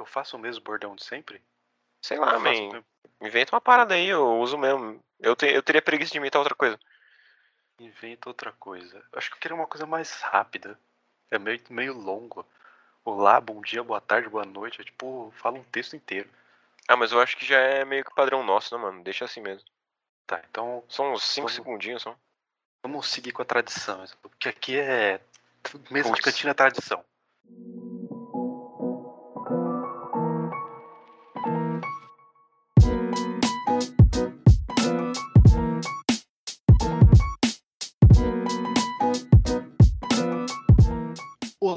eu faço o mesmo bordão de sempre? Sei lá, faço man. mesmo. Inventa uma parada aí, eu uso mesmo. Eu, te, eu teria preguiça de inventar outra coisa. Inventa outra coisa. Acho que eu queria uma coisa mais rápida. É meio, meio longo. Olá, bom dia, boa tarde, boa noite. É tipo, fala um texto inteiro. Ah, mas eu acho que já é meio que padrão nosso, né, mano? Deixa assim mesmo. Tá, então São uns 5 Vamos- segundinhos só. vamos seguir com a tradição. Porque aqui é. Mesa de Putz. cantina é tradição.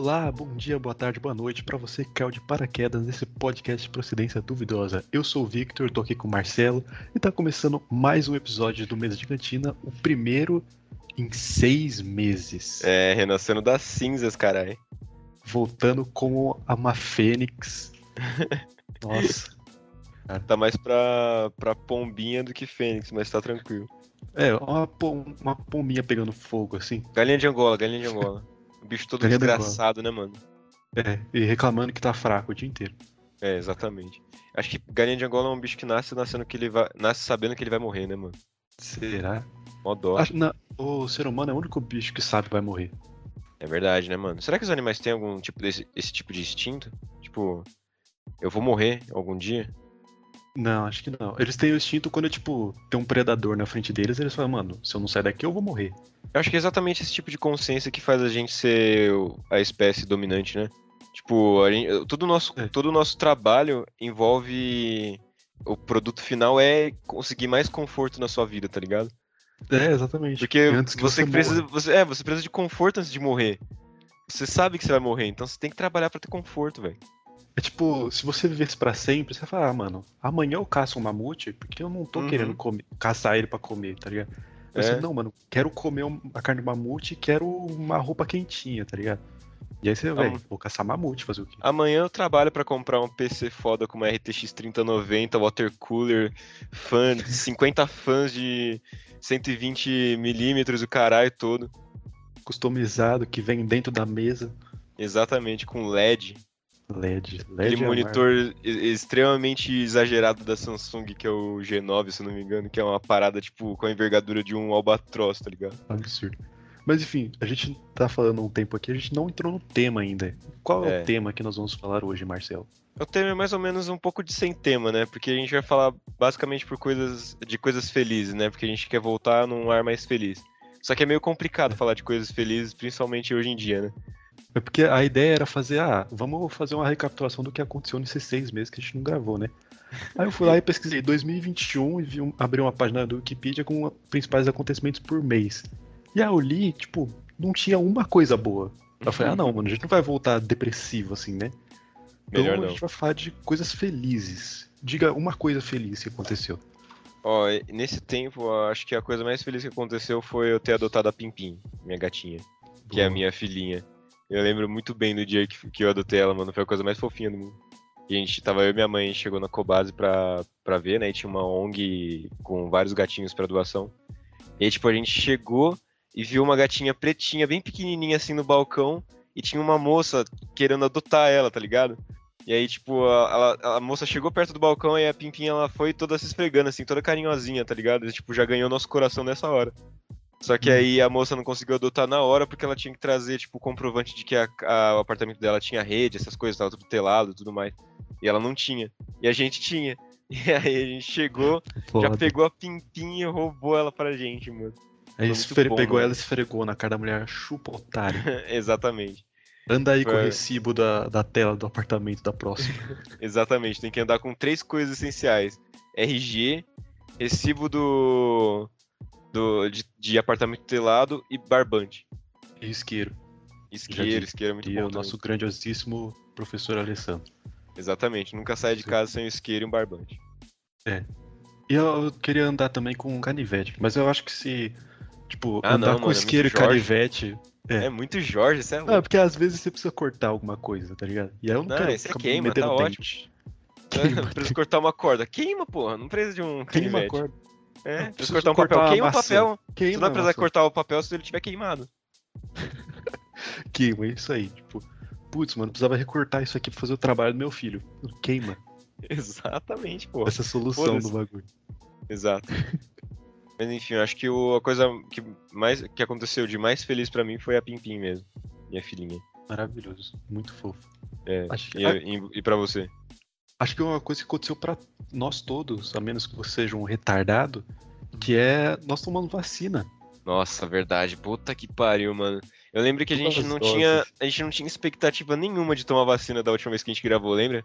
Olá, bom dia, boa tarde, boa noite para você que caiu de paraquedas nesse podcast de procedência duvidosa. Eu sou o Victor, tô aqui com o Marcelo e tá começando mais um episódio do Mesa de Cantina, o primeiro em seis meses. É, renascendo das cinzas, caralho. Voltando como uma fênix. Nossa. Tá mais pra, pra pombinha do que fênix, mas tá tranquilo. É, uma, uma pombinha pegando fogo, assim. Galinha de Angola, galinha de Angola. O bicho todo Angola. desgraçado, né, mano? É, e reclamando que tá fraco o dia inteiro. É, exatamente. Acho que galinha de Angola é um bicho que nasce nascendo que ele vai. Nasce sabendo que ele vai morrer, né, mano? Será? Mó dó. Acho, não, o ser humano é o único bicho que sabe que vai morrer. É verdade, né, mano? Será que os animais têm algum tipo desse esse tipo de instinto? Tipo, eu vou morrer algum dia? Não, acho que não. Eles têm o instinto quando, tipo, tem um predador na frente deles, eles falam, mano, se eu não sair daqui, eu vou morrer. Eu acho que é exatamente esse tipo de consciência que faz a gente ser a espécie dominante, né? Tipo, gente, todo, o nosso, É. todo o nosso trabalho envolve. O produto final é conseguir mais conforto na sua vida, tá ligado? É, exatamente. Porque Antes que você, você precisa. Você, é, você precisa de conforto antes de morrer. Você sabe que você vai morrer, então você tem que trabalhar pra ter conforto, velho. É tipo, se você vivesse pra sempre, você fala, ah, mano, amanhã eu caço um mamute, porque eu não tô Uhum. querendo comer, caçar ele pra comer, tá ligado? Mas É. você, não, mano, quero comer a carne do mamute e quero uma roupa quentinha, tá ligado? E aí você, velho, vou caçar mamute, fazer o quê? Amanhã eu trabalho pra comprar um PC foda com uma RTX 3090, water cooler, fã, 50 fãs de 120mm, o caralho todo. Customizado, que vem dentro da mesa. Exatamente, com LED. LED. LED Aquele é monitor extremamente exagerado da Samsung, que é o G9, se eu não me engano, que é uma parada, tipo, com a envergadura de um albatroz, tá ligado? Absurdo. Mas enfim, a gente tá falando um tempo aqui, a gente não entrou no tema ainda. Qual é, É. o tema que nós vamos falar hoje, Marcelo? O tema é mais ou menos um pouco de sem tema, né? Porque a gente vai falar basicamente por coisas de coisas felizes, né? Porque a gente quer voltar num ar mais feliz. Só que é meio complicado falar de coisas felizes, principalmente hoje em dia, né? É porque a ideia era fazer, ah, vamos fazer uma recapitulação do que aconteceu nesses seis meses que a gente não gravou, né? Aí eu fui lá e pesquisei 2021 e vi um- abri uma página do Wikipedia com os principais acontecimentos por mês. E aí eu li, tipo, não tinha uma coisa boa. Eu falei, ah não, mano, a gente não vai voltar depressivo assim, né? Então Melhor a não. gente vai falar de coisas felizes. Diga uma coisa feliz que aconteceu. Ó, e- nesse tempo, acho que a coisa mais feliz que aconteceu foi eu ter adotado a Pimpim, minha gatinha, que é a Boa. minha filhinha. Eu lembro muito bem do dia que, que eu adotei ela, mano. Foi a coisa mais fofinha do mundo. E a gente tava, eu e minha mãe chegou na Cobase pra, pra ver, né? E tinha uma ONG com vários gatinhos pra doação. E aí, tipo, a gente chegou e viu uma gatinha pretinha, bem pequenininha assim no balcão. E tinha uma moça querendo adotar ela, tá ligado? E aí, tipo, a, ela- a moça chegou perto do balcão e a Pimpinha ela foi toda se esfregando, assim, toda carinhosinha, tá ligado? E, tipo, já ganhou nosso coração nessa hora. Só que Hum. aí a moça não conseguiu adotar na hora porque ela tinha que trazer, tipo, o comprovante de que a- a- o apartamento dela tinha rede, essas coisas, tava tudo telado e tudo mais. E ela não tinha. E a gente tinha. E aí a gente chegou, já Foda. pegou a Pimpinha e roubou ela pra gente, mano. Aí esfre- bom, pegou mano. ela e esfregou na cara da mulher, chupa otário. Exatamente. Anda aí com o recibo da, da tela do apartamento da próxima. Exatamente. Tem que andar com três coisas essenciais: RG, recibo do. Do de, de apartamento telado e barbante. E isqueiro. Isqueiro, isqueiro é muito E bom. o nosso também. grandiosíssimo professor Alessandro. Exatamente. Nunca saia de casa sem um isqueiro e um barbante. E eu, queria andar também com um canivete, mas eu acho que se, tipo, Ah, andar não, com mano, é isqueiro e muito Jorge. canivete. É. É, muito Jorge, você é louco. é porque às vezes você precisa cortar alguma coisa, tá ligado? E aí eu não, Não, quero esse é queima, metendo tá ótimo. Não precisa cortar uma corda. Queima, porra. Não precisa de um Queima a canivete. corda. É, precisa cortar um cortar papel. Queima o papel. Você Queima, não vai precisar cortar o papel se ele tiver queimado. queima, é isso aí. Tipo, putz, mano, precisava recortar isso aqui pra fazer o trabalho do meu filho. Queima. Exatamente, pô. Essa solução do bagulho. Exato. Mas enfim, acho que o, a coisa que, mais, que aconteceu de mais feliz pra mim foi a Pimpim mesmo. Minha filhinha. Maravilhoso. Muito fofo. É. Acho, E, e, e pra você? Acho que é uma coisa que aconteceu pra nós todos, a menos que você seja um retardado, que é nós tomamos vacina. Nossa, verdade. Puta que pariu, mano. Eu lembro que a gente não doses. tinha. A gente não tinha expectativa nenhuma de tomar vacina da última vez que a gente gravou, lembra?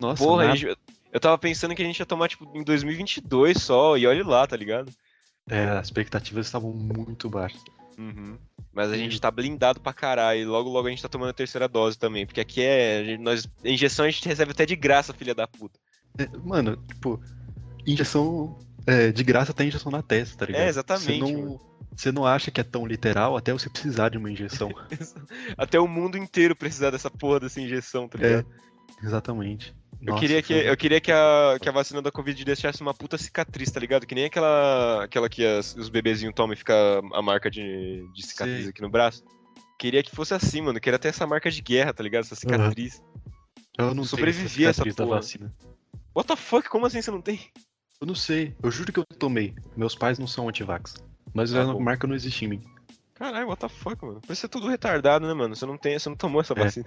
Nossa, Porra, nada. gente- eu tava pensando que a gente ia tomar, tipo, em 2022 só, e olha lá, tá ligado? É, as expectativas estavam muito baixas. Uhum. Mas a gente tá blindado pra caralho, e logo logo a gente tá tomando a terceira dose também, porque aqui é. Nós, injeção a gente recebe até de graça, filha da puta. É, mano, tipo, injeção é, de graça tem injeção na testa, tá ligado? É, exatamente, Você mano. não, você não acha que é tão literal até você precisar de uma injeção. Até o mundo inteiro precisar dessa porra dessa injeção, tá É, exatamente. Eu Nossa, queria, que, foi- eu queria que, a, que a vacina da Covid deixasse uma puta cicatriz, tá ligado? Que nem aquela, aquela que as- os bebezinhos tomam e fica a marca de, de cicatriz Sei. aqui no braço. Queria que fosse assim, mano. Queria ter essa marca de guerra, tá ligado? Essa cicatriz. eu não sobrevivi tenho a essa da vacina. What the fuck? Como assim você não tem? Eu não sei, eu juro que eu tomei. Meus pais não são antivax. Mas Tá a bom. marca não existe em mim. Caralho, what the fuck, mano? Você é tudo retardado, né, mano? Você não tem, você não tomou essa É. vacina.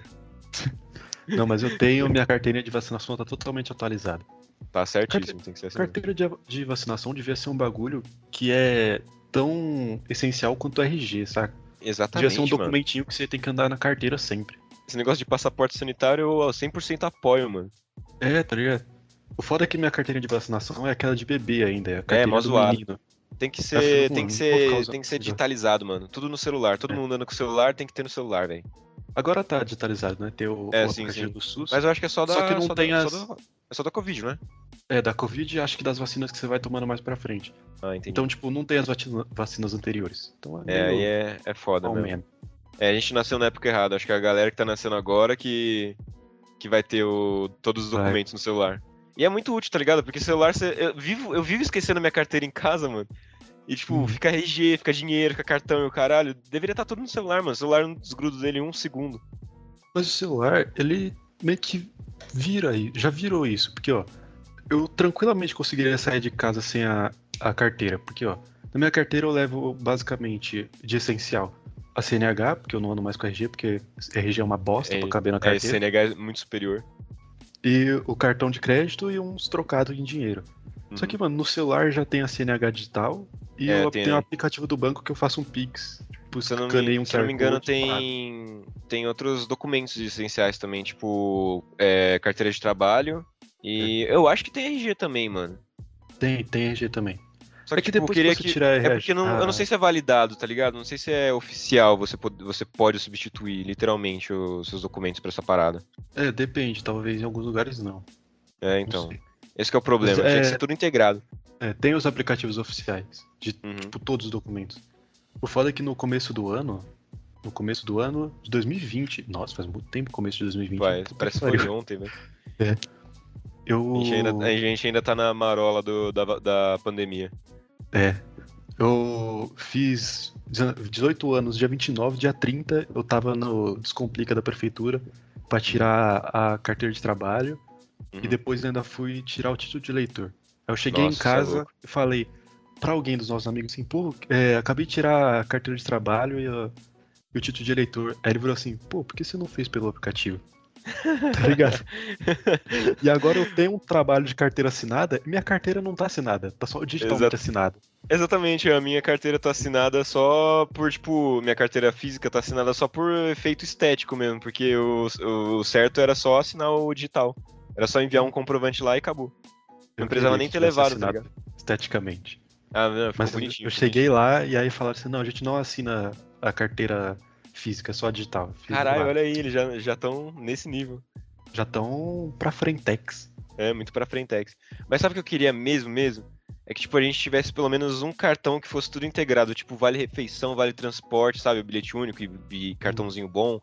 Não, mas eu tenho, minha carteirinha de vacinação tá totalmente atualizada. Tá certíssimo, tem que ser assim. Carteira de, de vacinação devia ser um bagulho que é tão essencial quanto o RG, saca? Devia Exatamente, ser um mano. documentinho que você tem que andar na carteira sempre. Esse negócio de passaporte sanitário eu 100% apoio, mano. É, tá ligado? O foda é que minha carteirinha de vacinação é aquela de bebê ainda, é a carteira mó do zoado. menino. Tem que Tá ser, tem mano, que ser, tem que ser digitalizado, mano. Tudo no celular. Todo É. mundo andando com o celular tem que ter no celular, velho. Agora tá digitalizado, né? Tem o, É, o sim, sim. do SUS. Mas eu acho que é só da Só que não só tem da, as- só da, é só da Covid, né? É, da Covid e acho que das vacinas que você vai tomando mais pra frente. Ah, entendi. Então, tipo, não tem as vacinas anteriores. Então é, é, meio é, é foda mesmo. man. É, a gente nasceu na época errada. Acho que a galera que tá nascendo agora que, que vai ter o, todos os Vai. documentos no celular. E é muito útil, tá ligado? Porque celular, você, eu, vivo, eu vivo esquecendo minha carteira em casa, mano. E, tipo, Uhum. fica RG, fica dinheiro, fica cartão e o caralho. Deveria estar tudo no celular, mano. O celular não desgruda dele em um segundo. Mas o celular, ele meio que vira aí, já virou isso, porque ó, eu tranquilamente conseguiria sair de casa sem a, a carteira, porque ó, na minha carteira eu levo basicamente de essencial a CNH, porque eu não ando mais com RG, porque RG é uma bosta É, pra caber na É, carteira, CNH é muito superior. e o cartão de crédito e uns trocados em dinheiro. Só que, mano, no celular já tem a CNH digital e É, eu tem, tenho o né? aplicativo do banco que eu faço um Pix. Tipo, Se eu não me, um se eu não me engano, tem, tem outros documentos essenciais também, tipo é, carteira de trabalho. E É. eu acho que tem RG também, mano. Tem, tem RG também. Só É que, que tipo, depois queria que você que. tirar a É porque não, eu não sei se é validado, tá ligado? Não sei se é oficial, você pode, você pode substituir literalmente os seus documentos pra essa parada. É, depende, talvez em alguns lugares não. É, Não então. sei. Esse que é o problema, Mas, tinha que é- ser tudo integrado. É, tem os aplicativos oficiais de Uhum. tipo, todos os documentos. O foda é que no começo do ano, no começo do ano de 2020, nossa, faz muito tempo começo de 2020. Vai, puta parece que foi ontem, velho. Eu, A, gente ainda, a gente ainda tá na marola do, da, da pandemia. é, eu fiz 18 anos, dia 29, dia 30, eu tava no Descomplica da prefeitura pra tirar a carteira de trabalho Uhum. e depois ainda fui tirar o título de eleitor. Aí eu cheguei Nossa, em é casa e falei pra alguém dos nossos amigos assim, pô, é, acabei de tirar a carteira de trabalho e, a- e o título de eleitor. Aí ele falou assim, pô, por que você não fez pelo aplicativo? tá ligado? E agora eu tenho um trabalho de carteira assinada e minha carteira não tá assinada, tá só digitalmente Exato. assinada. Exatamente, a minha carteira tá assinada só por, tipo, minha carteira física tá assinada só por efeito estético mesmo, porque o, o certo era só assinar o digital. Era só enviar um comprovante lá e acabou. Não Eu precisava queria nem ter levado, tá ligado? Esteticamente. Ah, não, Mas eu- bonitinho. eu ficou cheguei lá e aí falaram assim, não, a gente não assina a carteira física, só a digital. Caralho, lá. olha aí, eles já estão nesse nível. Já estão pra frentex. É, muito pra frentex. Mas sabe o que eu queria mesmo, mesmo? É que, tipo, a gente tivesse pelo menos um cartão que fosse tudo integrado. Tipo, vale refeição, vale transporte, sabe? Bilhete único e, e cartãozinho bom.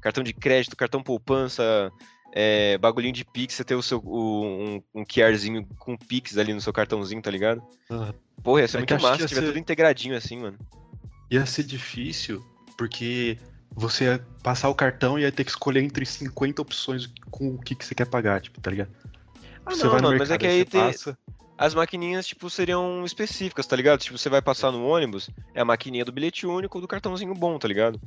Cartão de crédito, cartão poupança, é, bagulhinho de Pix, você ter o seu, o- um, um QRzinho com Pix ali no seu cartãozinho, tá ligado? Ah, Porra, ia ser É muito massa se tiver ser- tudo integradinho assim, mano. Ia ser difícil, porque você ia passar o cartão e ia ter que escolher entre 50 opções com o que, que você quer pagar, tipo, tá ligado? Ah, você não, vai no mano, mas é mercado, que aí tem, passa. as maquininhas, tipo, seriam específicas, tá ligado? Tipo, você vai passar no ônibus, é a maquininha do bilhete único do cartãozinho bom, tá ligado?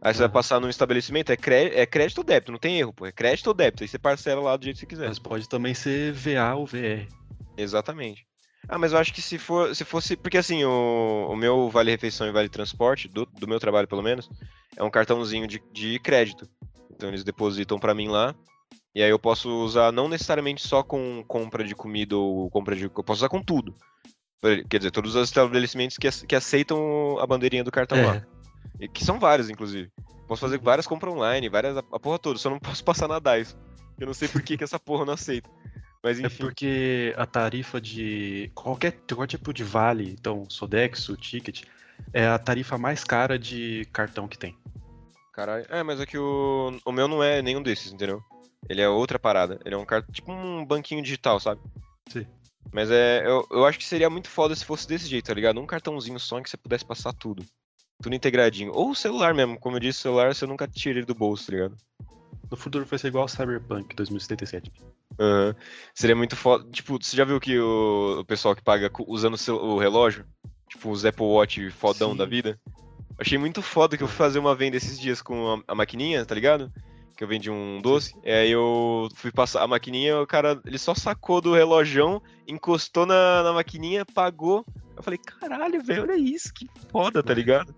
Aí você vai passar num estabelecimento, é, cré- é crédito ou débito, não tem erro, pô. É crédito ou débito, aí você parcela lá do jeito que você quiser. Mas pode também ser VA ou VR. Exatamente. Ah, mas eu acho que se for, se fosse, porque assim, o, o meu vale refeição e vale transporte, do, do meu trabalho pelo menos, é um cartãozinho de, de crédito. Então eles depositam pra mim lá, e aí eu posso usar não necessariamente só com compra de comida ou compra de, eu posso usar com tudo. Quer dizer, todos os estabelecimentos que, que aceitam a bandeirinha do cartão lá. É, E que são vários, inclusive. Posso fazer várias compras online, várias, a, a porra toda, só não posso passar na DICE. Eu não sei por que, que essa porra não aceita. Mas é enfim. porque a tarifa de qualquer, qualquer tipo de vale, então Sodexo, Ticket, é a tarifa mais cara de cartão que tem. Caralho. É, mas é que o, o meu não é nenhum desses, entendeu? Ele é outra parada. Ele é um cartão, tipo um banquinho digital, sabe? Sim. Mas é, eu, eu acho que seria muito foda se fosse desse jeito, tá ligado? Um cartãozinho só em que você pudesse passar tudo. Tudo integradinho. Ou o celular mesmo, como eu disse, o celular você nunca tira ele do bolso, tá ligado? No futuro vai ser igual ao Cyberpunk 2077. Aham. Seria muito foda. Tipo, você já viu que o, o pessoal que paga usando o, o relógio? Tipo, os Apple Watch fodão Sim. da vida? Achei muito foda que eu fui fazer uma venda esses dias com a, a maquininha, tá ligado? Que eu vendi um doce. E aí eu fui passar a maquininha, o cara, ele só sacou do relojão, encostou na, na maquininha, pagou. Eu falei, caralho, velho, olha isso, que foda, tá ligado?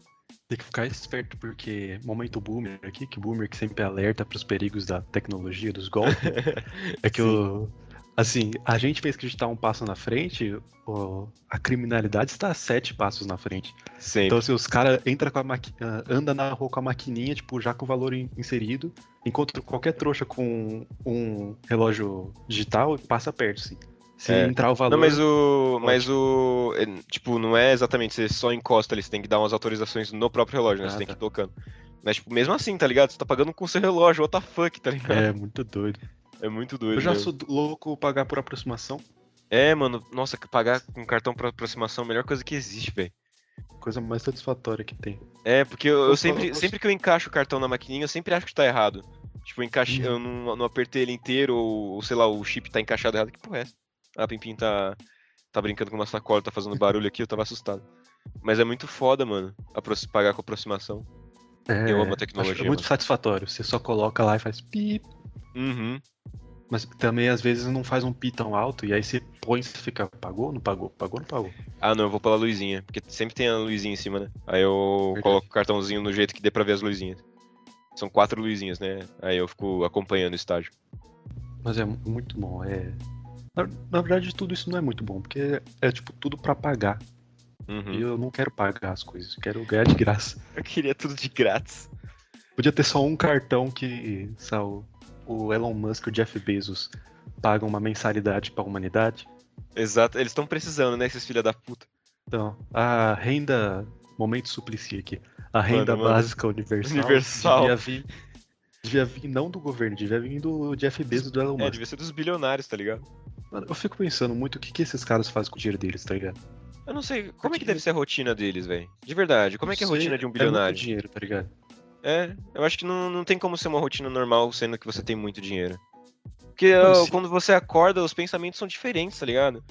Tem que ficar esperto, porque momento boomer aqui, que boomer que sempre alerta pros perigos da tecnologia, dos golpes, é que o. Assim, a gente pensa que a gente tá um passo na frente, o- a criminalidade está sete passos na frente. Sempre. Então, se os caras entram com a maqui... ah, anda na rua com a maquininha, tipo, já com o valor in- inserido, encontra qualquer trouxa com um relógio digital, passa perto, sim. Se É. entrar o valor. Não, mas o. Mas o. é, Tipo, não é exatamente, você só encosta ali, você tem que dar umas autorizações no próprio relógio, né? Ah, você tem que tá. ir tocando. Mas, tipo, mesmo assim, tá ligado? Você tá pagando com o seu relógio, what the fuck, tá ligado? É, muito doido. É, muito doido. Eu já mesmo. sou louco pagar por aproximação, É, mano, nossa, pagar com cartão por aproximação é a melhor coisa que existe, velho. coisa mais satisfatória que tem. É, porque eu, eu Eu sempre, sempre que eu encaixo o cartão na maquininha, eu sempre acho que tá errado. Tipo, eu, encaixei, Uhum. eu não, não apertei ele inteiro, ou, ou sei lá, o chip tá encaixado errado. Que porra é essa? Ah, a Pimpim tá, tá brincando com uma sacola, tá fazendo barulho aqui, eu tava assustado. Mas é muito foda, mano, apro- pagar com aproximação. É, Eu amo a tecnologia, muito mano. satisfatório. Você só coloca lá e faz pi, Uhum. mas também às vezes não faz um pi tão alto e aí você põe e fica, pagou, não pagou, pagou, não pagou. Ah, não, eu vou pela luzinha, porque sempre tem a luzinha em cima, né? Aí eu Verdade. coloco o cartãozinho no jeito que dê pra ver as luzinhas. São quatro luzinhas, né? Aí eu fico acompanhando o estágio. Mas é mu- muito bom. É... Na, na verdade, tudo isso não é muito bom, porque é tipo tudo pra pagar. Uhum. E eu não quero pagar as coisas, eu quero ganhar de graça. Eu queria tudo de grátis. Podia ter só um cartão que sabe, o- Elon Musk e o Jeff Bezos pagam uma mensalidade pra humanidade. Exato, eles estão precisando, né, esses filha da puta. Então, a renda. Momento suplicia aqui. A renda mano. básica universal. Universal. Devia vir, devia vir não do governo, devia vir do Jeff Bezos do Elon É, Musk. devia ser dos bilionários, tá ligado? Mano, eu fico pensando muito o que, que esses caras fazem com o dinheiro deles, tá ligado? Eu não sei, como é Porque- que deve ser a rotina deles, velho? De verdade, como é que é a Não rotina de um É bilionário? muito dinheiro, tá ligado? É, eu acho que não, não tem como ser uma rotina normal sendo que você tem muito dinheiro. Porque quando você acorda, os pensamentos são diferentes, tá ligado?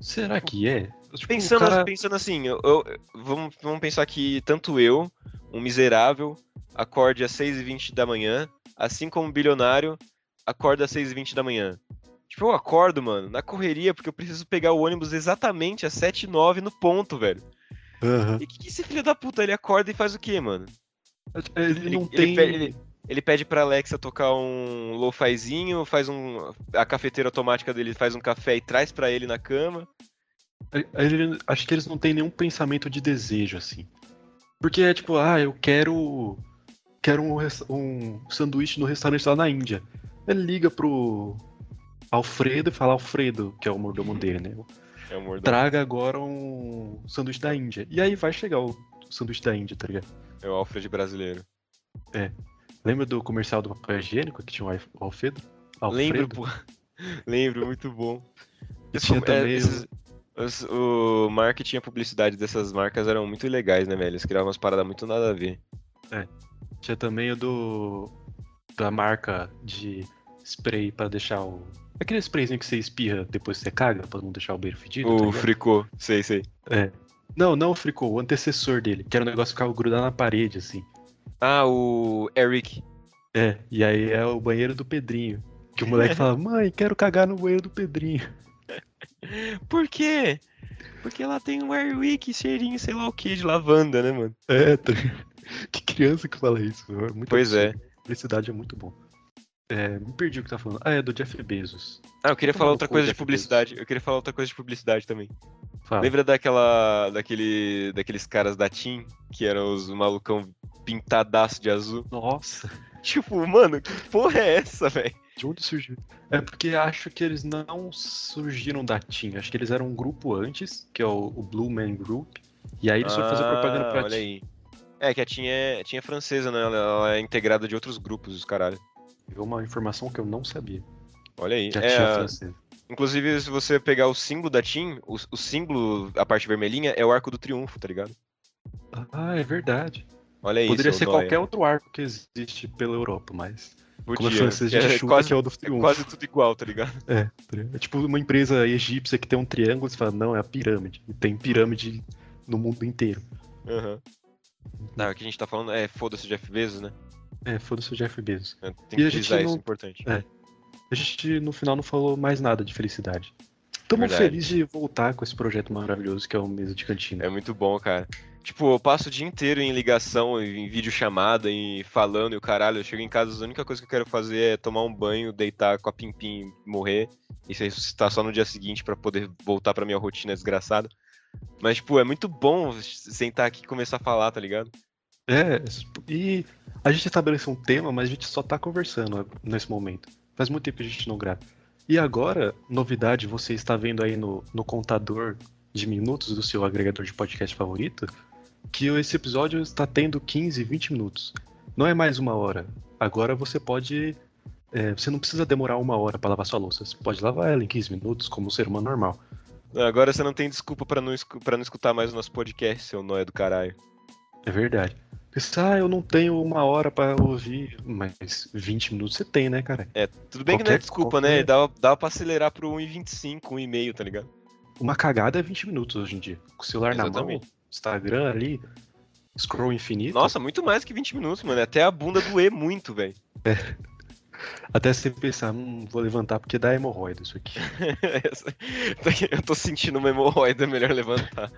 Será que é? Tipo, Pensando, cara... pensando assim, eu, eu- vamos, vamos pensar que tanto eu, um miserável, acorde às 6h20 da manhã, assim como um bilionário, acorda às 6h20 da manhã. Tipo, eu acordo, mano, na correria, porque eu preciso pegar o ônibus exatamente às 7h09 no ponto, velho. Aham. E que, que esse filho da puta, ele acorda e faz o quê, mano? Ele, Ele- não ele tem. pe- ele- Ele pede pra Alexa tocar um lo-fizinho, faz um. A cafeteira automática dele faz um café e traz pra ele na cama. ele- acho que eles não têm nenhum pensamento de desejo, assim. Porque é tipo, ah, eu quero. Quero um, um sanduíche no restaurante lá na Índia. Ele liga pro Alfredo e fala, Alfredo, que é o mordomo dele, né? É o mordomo. Traga agora um sanduíche da Índia. E aí vai chegar o sanduíche da Índia, tá ligado? É o Alfred brasileiro. Lembra do comercial do papel higiênico que tinha o Alf- o Alfredo? Lembro, Alfredo? pô. Lembro, muito bom. Tinha com- é, também o- esses- os- o marketing e a publicidade dessas marcas eram muito legais, né, velho? Eles criavam umas paradas muito nada a ver. Tinha também o do. da marca de spray pra deixar o. Aquele sprayzinho que você espirra depois que você caga pra não deixar o banheiro fedido. tá O ligado? fricô, sei, sei. É. Não, não o fricô, o antecessor dele, que era um negócio que ficava grudado na parede, assim. Ah, o Eric. É, e aí é o banheiro do Pedrinho. Que o moleque fala, mãe, quero cagar no banheiro do Pedrinho. Por quê? Porque lá tem um Airwick cheirinho, sei lá o que, de lavanda, né, mano? É, tá que criança que fala isso. É muito Pois é. absurdo. Publicidade é muito bom. É, me perdi o que tá falando. Ah, é do Jeff Bezos. Ah, eu queria Tomar falar outra coisa de publicidade. Eu queria falar outra coisa de publicidade também. Fala. Lembra daquela. daquele. daqueles caras da Team, que eram os malucão pintadaço de azul? Nossa, Tipo, mano, que porra é essa, velho? de onde surgiu? É porque acho que eles não surgiram da Team. Acho que eles eram um grupo antes, que é o, o Blue Man Group. E aí eles foram fazer propaganda pra Ah, Olha Team. aí. É, que a Team é, a Team é francesa, né? Ela, ela é integrada de outros grupos, os caralho. Uma informação que eu não sabia. Olha aí. É, é inclusive, se você pegar o símbolo da Team, o, o símbolo, a parte vermelhinha, é o arco do triunfo, tá ligado? Ah, é verdade. Olha isso. Poderia ser Noia. qualquer outro arco que existe pela Europa, mas. Como é francês, a É quase, é o do é triunfo. quase tudo igual, tá ligado? É, tá é tipo uma empresa egípcia que tem um triângulo e você fala, não, é a pirâmide. E tem pirâmide no mundo inteiro. Aham. Não, o que a gente tá falando é foda-se Jeff Bezos, né? É, foda-se o Jeff Bezos. Tem E que a gente frisar isso, não- importante. É. A gente no final não falou mais nada de felicidade. Estamos felizes de voltar com esse projeto maravilhoso que é o Mesa de Cantina. É muito bom, cara. Tipo, eu passo o dia inteiro em ligação, em videochamada, e falando e o caralho. Eu chego em casa, a única coisa que eu quero fazer é tomar um banho, deitar com a pimpim e morrer. E se ressuscitar só no dia seguinte pra poder voltar pra minha rotina desgraçada. Mas, tipo, é muito bom sentar aqui e começar a falar, tá ligado? É, e a gente estabeleceu um tema, mas a gente só tá conversando nesse momento. Faz muito tempo que a gente não grava. E agora, novidade, você está vendo aí no, no contador de minutos do seu agregador de podcast favorito, que esse episódio está tendo 15, 20 minutos. Não é mais uma hora. Agora você pode. é, você não precisa demorar uma hora para lavar sua louça. Você pode lavar ela em 15 minutos, como um ser humano normal. Agora você não tem desculpa pra não, pra não escutar mais o nosso podcast, seu nóia do caralho. É verdade. Pensa, ah, eu não tenho uma hora para ouvir, mas 20 minutos você tem, né, cara? É, tudo bem que não é Qualquer- desculpa, né? qualquer- Dava, dava pra acelerar pro 1,25, 1,5, tá ligado? Uma cagada é 20 minutos hoje em dia. Com o celular na mão, Exatamente. Instagram ali, scroll infinito. Nossa, muito mais que 20 minutos, mano. Até a bunda doer muito, velho. Até você pensar, hum, vou levantar porque dá hemorroida isso aqui. Eu tô sentindo uma hemorroida, é melhor levantar.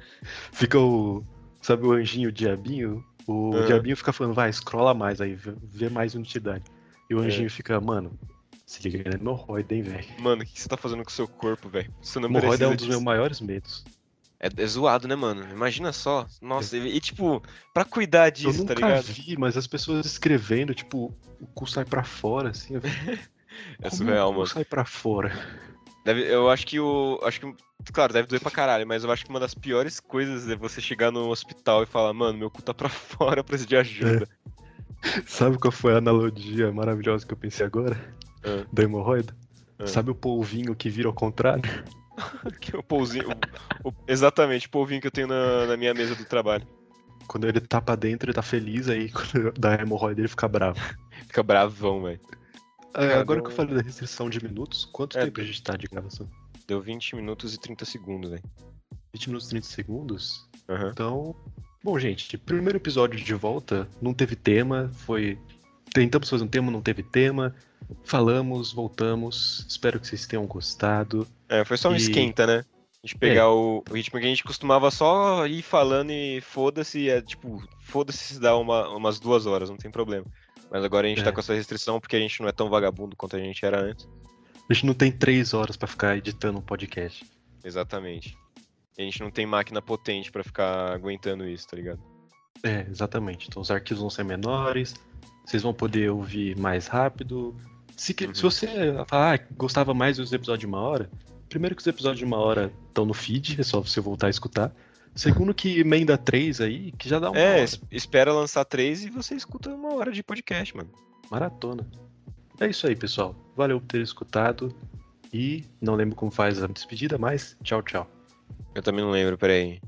Fica o. Sabe o anjinho, o diabinho? O Aham. diabinho fica falando, vai, scrolla mais aí, vê, mais utilidade. E o É. anjinho fica, mano, se liga na hemorroida, hein, velho. Mano, o que você tá fazendo com o seu corpo, velho? Você não Hemorroida é um dos meus disso. maiores medos. É, é zoado, né, mano? Imagina só. Nossa, e, e, tipo, pra cuidar Eu disso, tá nunca ligado? vi, mas as pessoas escrevendo, tipo, o cu sai pra fora, assim. eu- É surreal, o cu mano. sai pra fora. Deve- eu acho que o. Acho que. Claro, deve doer pra caralho, mas eu acho que uma das piores coisas é você chegar no hospital e falar, mano, meu cu tá pra fora, eu preciso de ajuda. Sabe qual foi a analogia maravilhosa que eu pensei agora? Ah. Da hemorroida? Ah. Sabe o polvinho que vira ao contrário? Que é o polvinho. exatamente, o polvinho que eu tenho na, na minha mesa do trabalho. Quando ele tá pra dentro, ele tá feliz, aí quando dá hemorroida ele fica bravo. Fica bravão, velho. É, agora que eu falei da restrição de minutos, quanto É, tempo a gente tá de gravação? Deu 20 minutos e 30 segundos, velho. 20 minutos e 30 segundos? Aham. Então. Bom, gente, primeiro episódio de volta, não teve tema, foi. Tentamos fazer um tema, não teve tema. Falamos, voltamos. Espero que vocês tenham gostado. É, foi só um E- esquenta, né? A gente pegar o, o ritmo que a gente costumava só ir falando e foda-se, é tipo, foda-se se dá uma, umas duas horas, não tem problema. Mas agora a gente É. tá com essa restrição porque a gente não é tão vagabundo quanto a gente era antes. A gente não tem três horas pra ficar editando um podcast. Exatamente. E a gente não tem máquina potente pra ficar aguentando isso, tá ligado? É, exatamente. Então os arquivos vão ser menores, vocês vão poder ouvir mais rápido. Se, Uhum. se você ah, gostava mais dos episódios de uma hora, primeiro que os episódios de uma hora estão no feed, é só você voltar a escutar. Segundo que emenda três aí, que já dá uma É, hora. es- espera lançar três e você escuta uma hora de podcast, mano. Maratona. É isso aí, pessoal. Valeu por ter escutado. E não lembro como faz a despedida, mas tchau, tchau. Eu também não lembro, peraí.